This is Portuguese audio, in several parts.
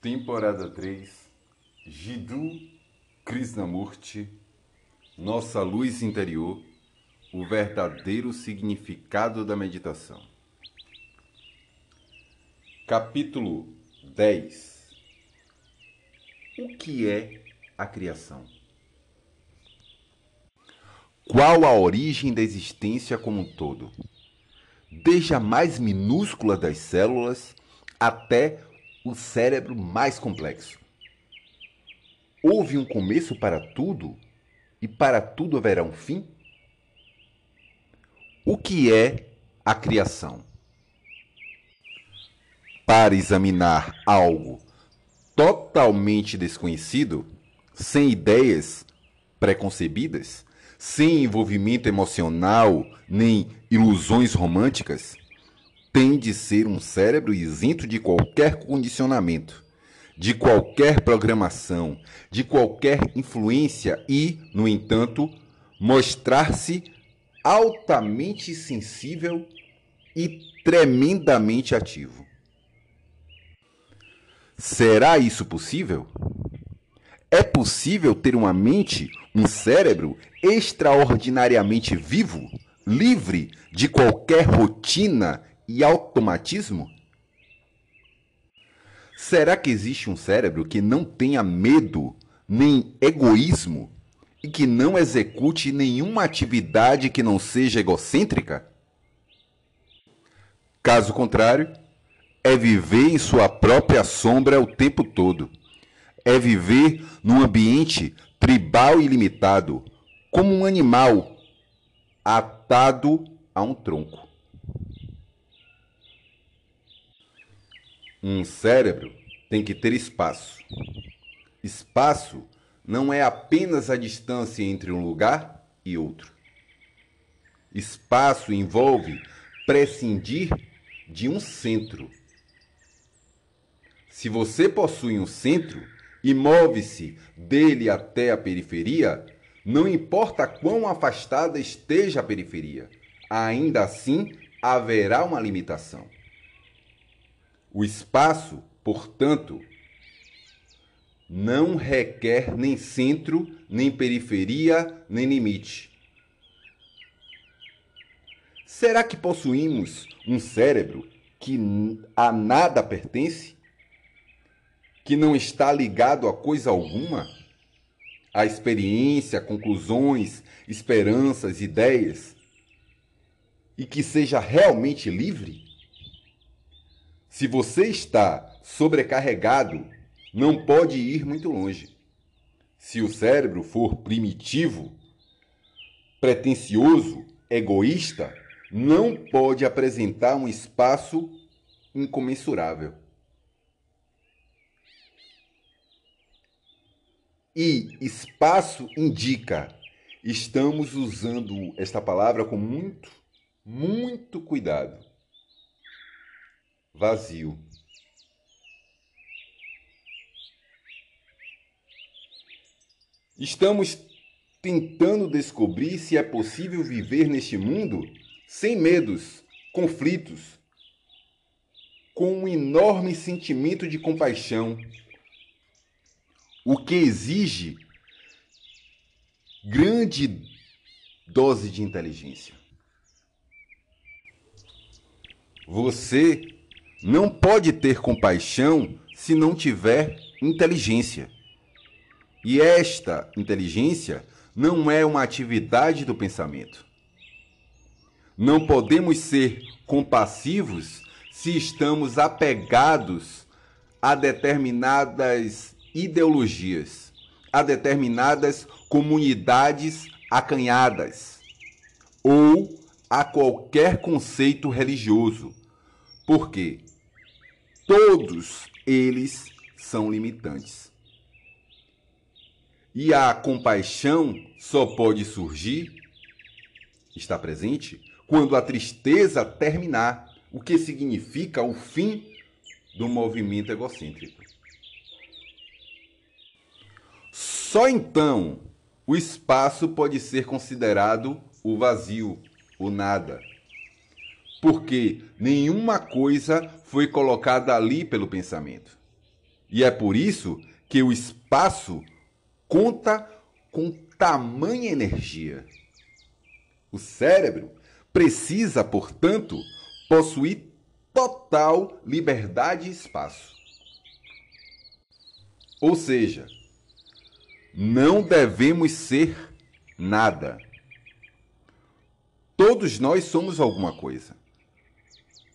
Temporada 3, Jiddu Krishnamurti, Nossa Luz Interior, o verdadeiro significado da meditação. Capítulo 10 O que é a criação? Qual a origem da existência como um todo? Desde a mais minúscula das células até o cérebro mais complexo. Houve um começo para tudo e para tudo haverá um fim? O que é a criação? Para examinar algo totalmente desconhecido, sem ideias preconcebidas, sem envolvimento emocional nem ilusões românticas, tem de ser um cérebro isento de qualquer condicionamento, de qualquer programação, de qualquer influência e, no entanto, mostrar-se altamente sensível e tremendamente ativo. Será isso possível? É possível ter uma mente, um cérebro extraordinariamente vivo, livre de qualquer rotina e automatismo? Será que existe um cérebro que não tenha medo nem egoísmo e que não execute nenhuma atividade que não seja egocêntrica? Caso contrário, é viver em sua própria sombra o tempo todo. É viver num ambiente tribal e limitado, como um animal atado a um tronco. Um cérebro tem que ter espaço. Espaço não é apenas a distância entre um lugar e outro. Espaço envolve prescindir de um centro. Se você possui um centro e move-se dele até a periferia, não importa quão afastada esteja a periferia, ainda assim haverá uma limitação. O espaço, portanto, não requer nem centro, nem periferia, nem limite. Será que possuímos um cérebro que a nada pertence? Que não está ligado a coisa alguma? A experiência, conclusões, esperanças, ideias? E que seja realmente livre? Se você está sobrecarregado, não pode ir muito longe. Se o cérebro for primitivo, pretensioso, egoísta, não pode apresentar um espaço incomensurável. E espaço indica, estamos usando esta palavra com muito, muito cuidado vazio. Estamos tentando descobrir se é possível viver neste mundo sem medos, conflitos, com um enorme sentimento de compaixão, o que exige grande dose de inteligência. Você não pode ter compaixão se não tiver inteligência. E esta inteligência não é uma atividade do pensamento. Não podemos ser compassivos se estamos apegados a determinadas ideologias, a determinadas comunidades acanhadas ou a qualquer conceito religioso. Por quê? Todos eles são limitantes. E a compaixão só pode surgir, está presente, quando a tristeza terminar, o que significa o fim do movimento egocêntrico. Só então o espaço pode ser considerado o vazio, o nada porque nenhuma coisa foi colocada ali pelo pensamento. E é por isso que o espaço conta com tamanha energia. O cérebro precisa, portanto, possuir total liberdade e espaço. Ou seja, não devemos ser nada. Todos nós somos alguma coisa.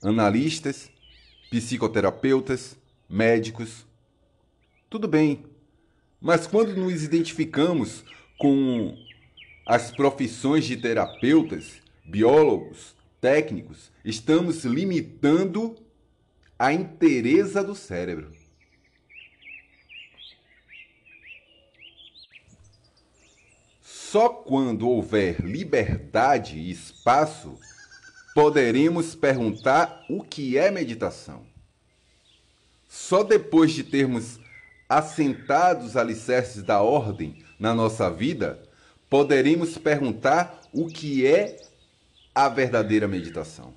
Analistas, psicoterapeutas, médicos. Tudo bem. Mas quando nos identificamos com as profissões de terapeutas, biólogos, técnicos, estamos limitando a inteireza do cérebro. Só quando houver liberdade e espaço poderemos perguntar o que é meditação. Só depois de termos assentado os alicerces da ordem na nossa vida, poderemos perguntar o que é a verdadeira meditação.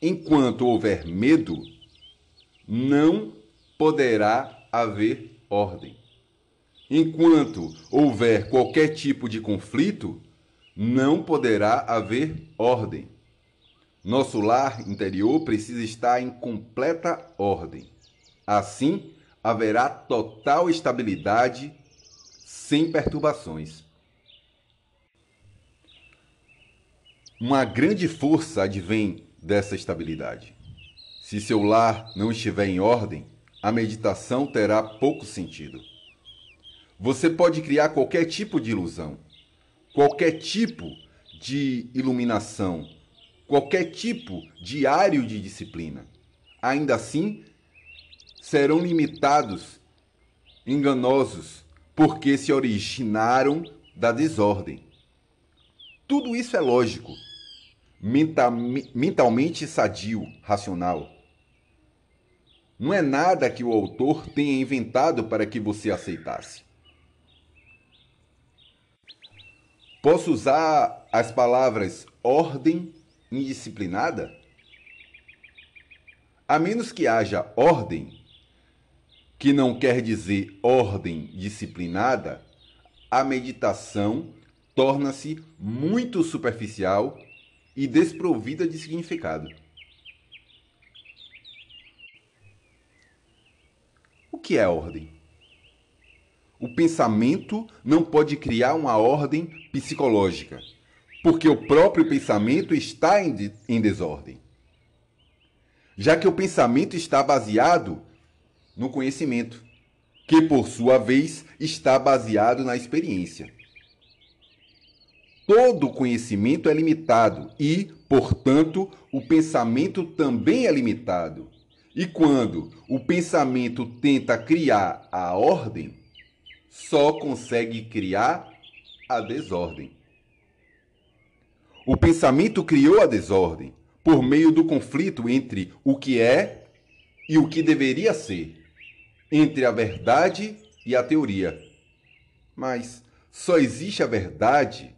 Enquanto houver medo, não poderá haver ordem. Enquanto houver qualquer tipo de conflito, não poderá haver ordem. Nosso lar interior precisa estar em completa ordem. Assim, haverá total estabilidade sem perturbações. Uma grande força advém dessa estabilidade. Se seu lar não estiver em ordem, a meditação terá pouco sentido. Você pode criar qualquer tipo de ilusão, qualquer tipo de iluminação, qualquer tipo de área de disciplina. Ainda assim, serão limitados, enganosos, porque se originaram da desordem. Tudo isso é lógico, mentalmente sadio, racional. Não é nada que o autor tenha inventado para que você aceitasse. Posso usar as palavras ordem indisciplinada? A menos que haja ordem, que não quer dizer ordem disciplinada, a meditação torna-se muito superficial e desprovida de significado. O que é ordem? O pensamento não pode criar uma ordem psicológica, porque o próprio pensamento está em, de, em desordem. Já que o pensamento está baseado no conhecimento, que por sua vez está baseado na experiência. Todo conhecimento é limitado e, portanto, o pensamento também é limitado. E quando o pensamento tenta criar a ordem, só consegue criar a desordem. O pensamento criou a desordem por meio do conflito entre o que é e o que deveria ser, entre a verdade e a teoria. Mas só existe a verdade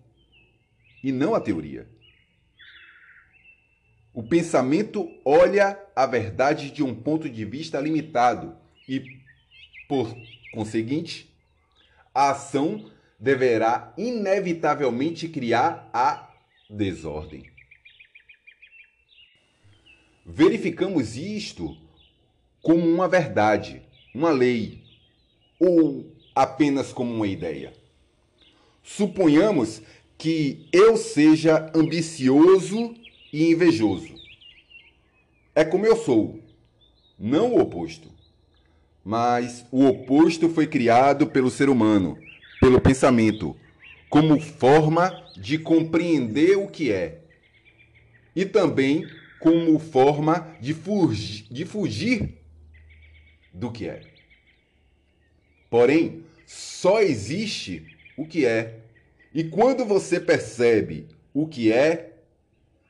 e não a teoria. O pensamento olha a verdade de um ponto de vista limitado e, por conseguinte, a ação deverá inevitavelmente criar a desordem. Verificamos isto como uma verdade, uma lei, ou apenas como uma ideia. Suponhamos que eu seja ambicioso e invejoso. É como eu sou, não o oposto. Mas o oposto foi criado pelo ser humano, pelo pensamento, como forma de compreender o que é. E também como forma de fugir, de fugir do que é. Porém, só existe o que é. E quando você percebe o que é,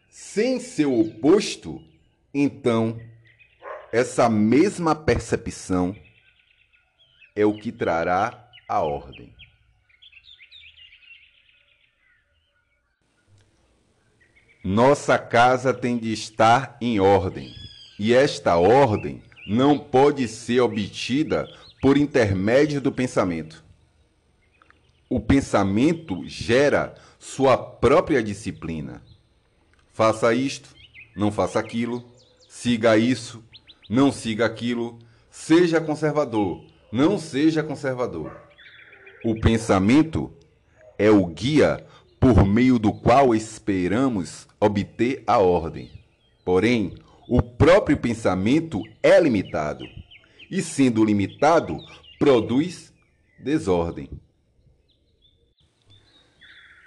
sem seu oposto, então essa mesma percepção é o que trará a ordem. Nossa casa tem de estar em ordem, e esta ordem não pode ser obtida por intermédio do pensamento. O pensamento gera sua própria disciplina. Faça isto, não faça aquilo, siga isso, não siga aquilo, seja conservador, não seja conservador. O pensamento é o guia por meio do qual esperamos obter a ordem. Porém, o próprio pensamento é limitado, e sendo limitado, produz desordem.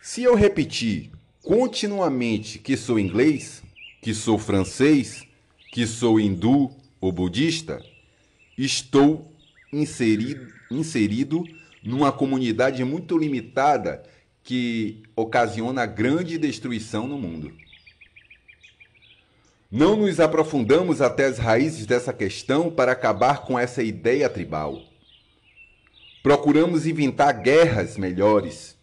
Se eu repetir continuamente que sou inglês, que sou francês, que sou hindu ou budista, estou inserido, inserido numa comunidade muito limitada que ocasiona grande destruição no mundo. Não nos aprofundamos até as raízes dessa questão para acabar com essa ideia tribal. Procuramos inventar guerras melhores.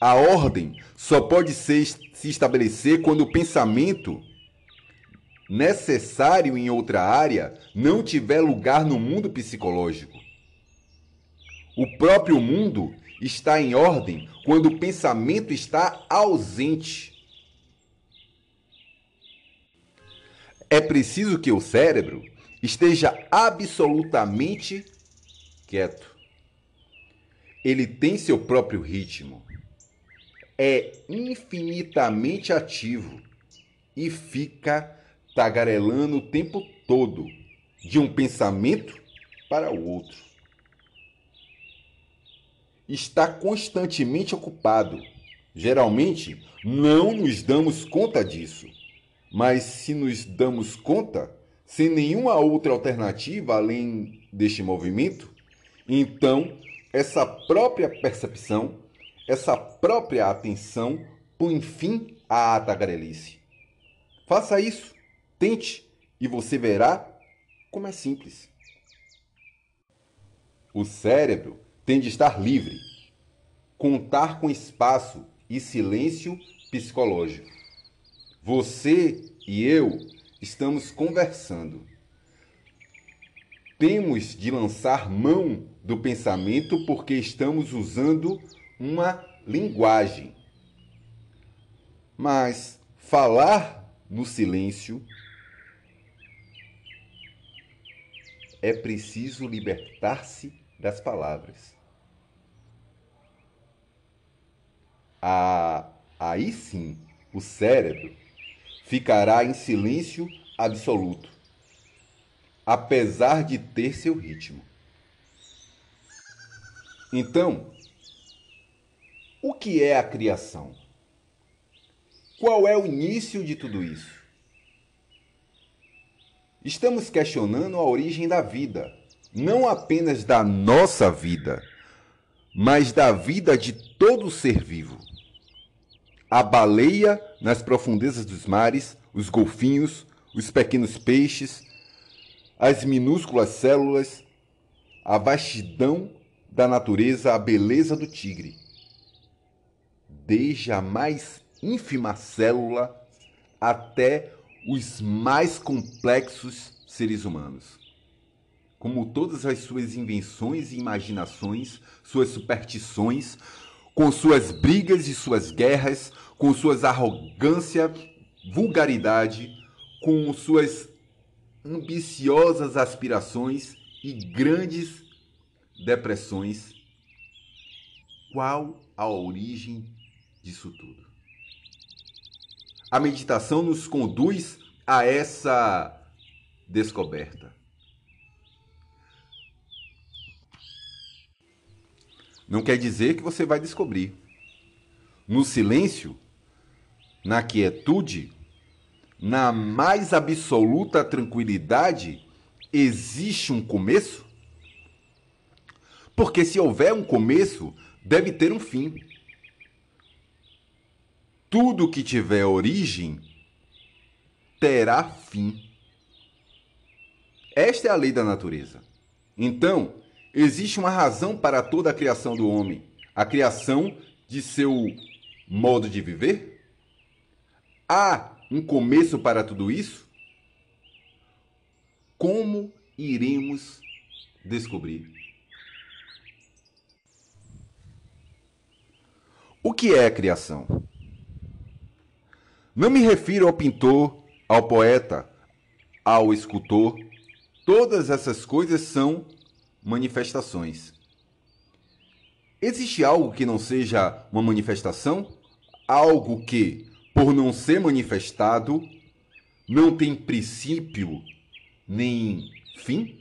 A ordem só pode ser, se estabelecer quando o pensamento necessário em outra área não tiver lugar no mundo psicológico. O próprio mundo está em ordem quando o pensamento está ausente. É preciso que o cérebro esteja absolutamente quieto. Ele tem seu próprio ritmo. É infinitamente ativo e fica tagarelando o tempo todo de um pensamento para o outro. Está constantemente ocupado. Geralmente, não nos damos conta disso. Mas se nos damos conta, sem nenhuma outra alternativa além deste movimento, então essa própria percepção, essa própria atenção põe fim à tagarelice. Faça isso, tente e você verá como é simples. O cérebro tem de estar livre, contar com espaço e silêncio psicológico. Você e eu estamos conversando. Temos de lançar mão do pensamento porque estamos usando uma linguagem. Mas falar no silêncio é preciso libertar-se das palavras. Ah, aí sim, o cérebro ficará em silêncio absoluto, apesar de ter seu ritmo. Então, o que é a criação? Qual é o início de tudo isso? Estamos questionando a origem da vida, não apenas da nossa vida, mas da vida de todo ser vivo a baleia nas profundezas dos mares, os golfinhos, os pequenos peixes, as minúsculas células, a vastidão da natureza, a beleza do tigre. Desde a mais ínfima célula até os mais complexos seres humanos. Como todas as suas invenções e imaginações, suas superstições, com suas brigas e suas guerras, com suas arrogância, vulgaridade, com suas ambiciosas aspirações e grandes depressões. Qual a origem disso tudo? A meditação nos conduz a essa descoberta. Não quer dizer que você vai descobrir. No silêncio, na quietude, na mais absoluta tranquilidade, existe um começo? Porque se houver um começo, deve ter um fim. Tudo que tiver origem terá fim. Esta é a lei da natureza. Então, Existe uma razão para toda a criação do homem, a criação de seu modo de viver? Há um começo para tudo isso? como iremos descobrir? O que é a criação? Não me refiro ao pintor, ao poeta, ao escultor. Todas essas coisas são manifestações. Existe algo que não seja uma manifestação? Algo que, por não ser manifestado, não tem princípio nem fim?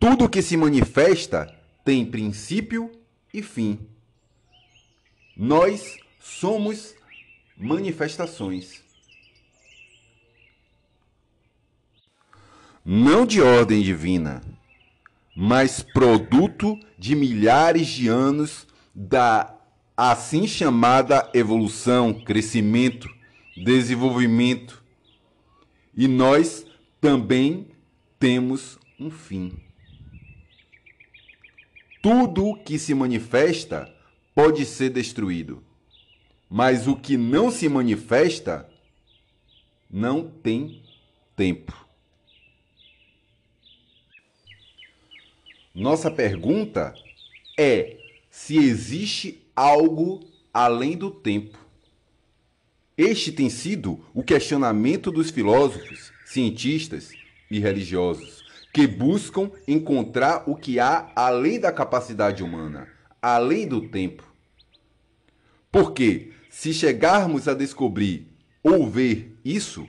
Tudo que se manifesta tem princípio e fim. Nós somos manifestações. Não de ordem divina, mas produto de milhares de anos da assim chamada evolução, crescimento, desenvolvimento. E nós também temos um fim. Tudo que se manifesta pode ser destruído, mas o que não se manifesta não tem tempo. Nossa pergunta é se existe algo além do tempo. Este tem sido o questionamento dos filósofos, cientistas e religiosos, que buscam encontrar o que há além da capacidade humana, além do tempo. Porque, se chegarmos a descobrir ou ver isso,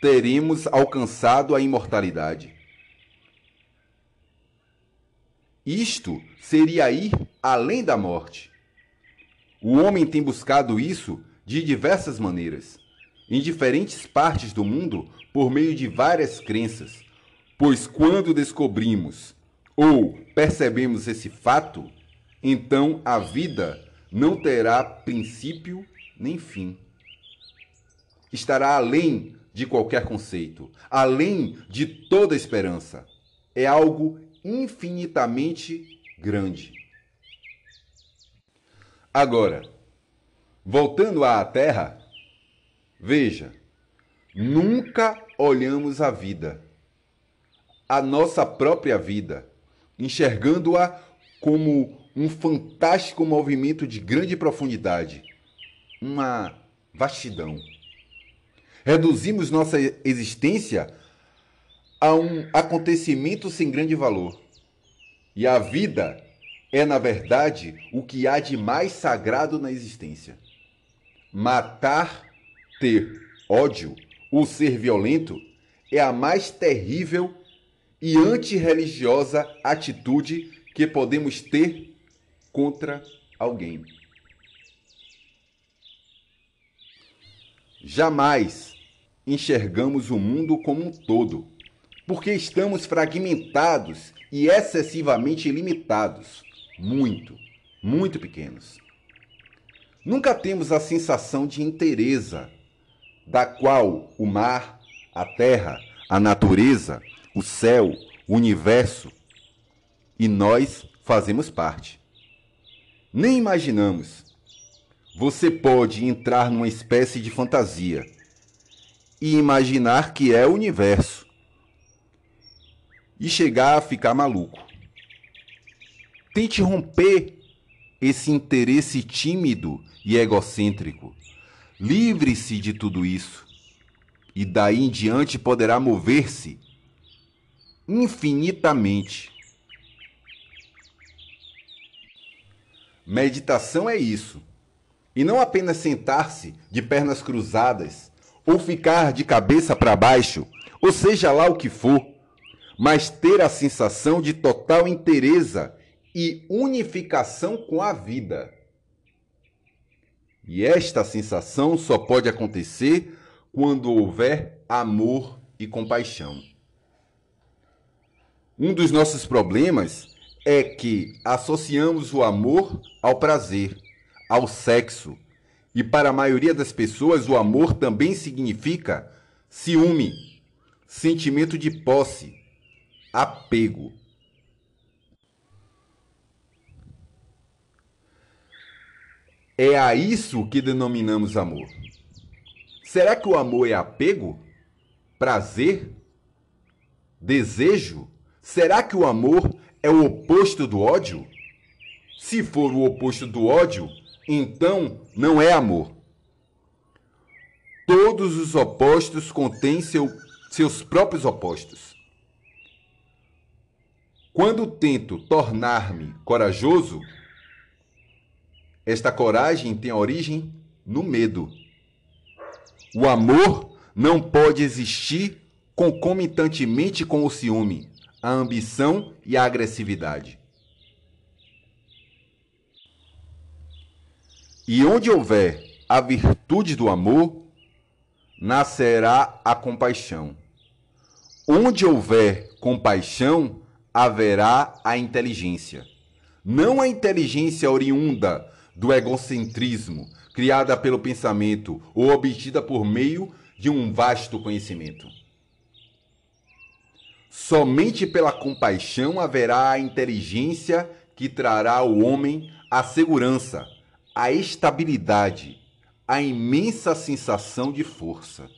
teremos alcançado a imortalidade. Isto seria ir além da morte. O homem tem buscado isso de diversas maneiras, em diferentes partes do mundo, por meio de várias crenças, pois quando descobrimos ou percebemos esse fato, então a vida não terá princípio nem fim. Estará além de qualquer conceito, além de toda esperança. É algo infinitamente grande. Agora, voltando à Terra, veja, nunca olhamos a vida, a nossa própria vida, enxergando-a como um fantástico movimento de grande profundidade, uma vastidão. Reduzimos nossa existência a um acontecimento sem grande valor. E a vida é, na verdade, o que há de mais sagrado na existência. Matar, ter ódio ou ser violento é a mais terrível e antirreligiosa atitude que podemos ter contra alguém. Jamais enxergamos o mundo como um todo porque estamos fragmentados e excessivamente limitados, muito, muito pequenos. Nunca temos a sensação de inteireza, da qual o mar, a terra, a natureza, o céu, o universo e nós fazemos parte. Nem imaginamos. Você pode entrar numa espécie de fantasia e imaginar que é o universo e chegar a ficar maluco. Tente romper esse interesse tímido e egocêntrico. Livre-se de tudo isso e daí em diante poderá mover-se infinitamente. Meditação é isso. E não apenas sentar-se de pernas cruzadas ou ficar de cabeça para baixo, ou seja lá o que for mas ter a sensação de total inteireza e unificação com a vida. E esta sensação só pode acontecer quando houver amor e compaixão. Um dos nossos problemas é que associamos o amor ao prazer, ao sexo. E para a maioria das pessoas, o amor também significa ciúme, sentimento de posse, apego. É a isso que denominamos amor. Será que o amor é apego? Prazer? desejo? Será que o amor é o oposto do ódio? Se for o oposto do ódio, então não é amor. Todos os opostos contêm seu, seus próprios opostos. Quando tento tornar-me corajoso, esta coragem tem origem no medo. O amor não pode existir concomitantemente com o ciúme, a ambição e a agressividade. E onde houver a virtude do amor, nascerá a compaixão. Onde houver compaixão, haverá a inteligência. Não a inteligência oriunda do egocentrismo, criada pelo pensamento ou obtida por meio de um vasto conhecimento. Somente pela compaixão haverá a inteligência que trará ao homem a segurança, a estabilidade, a imensa sensação de força.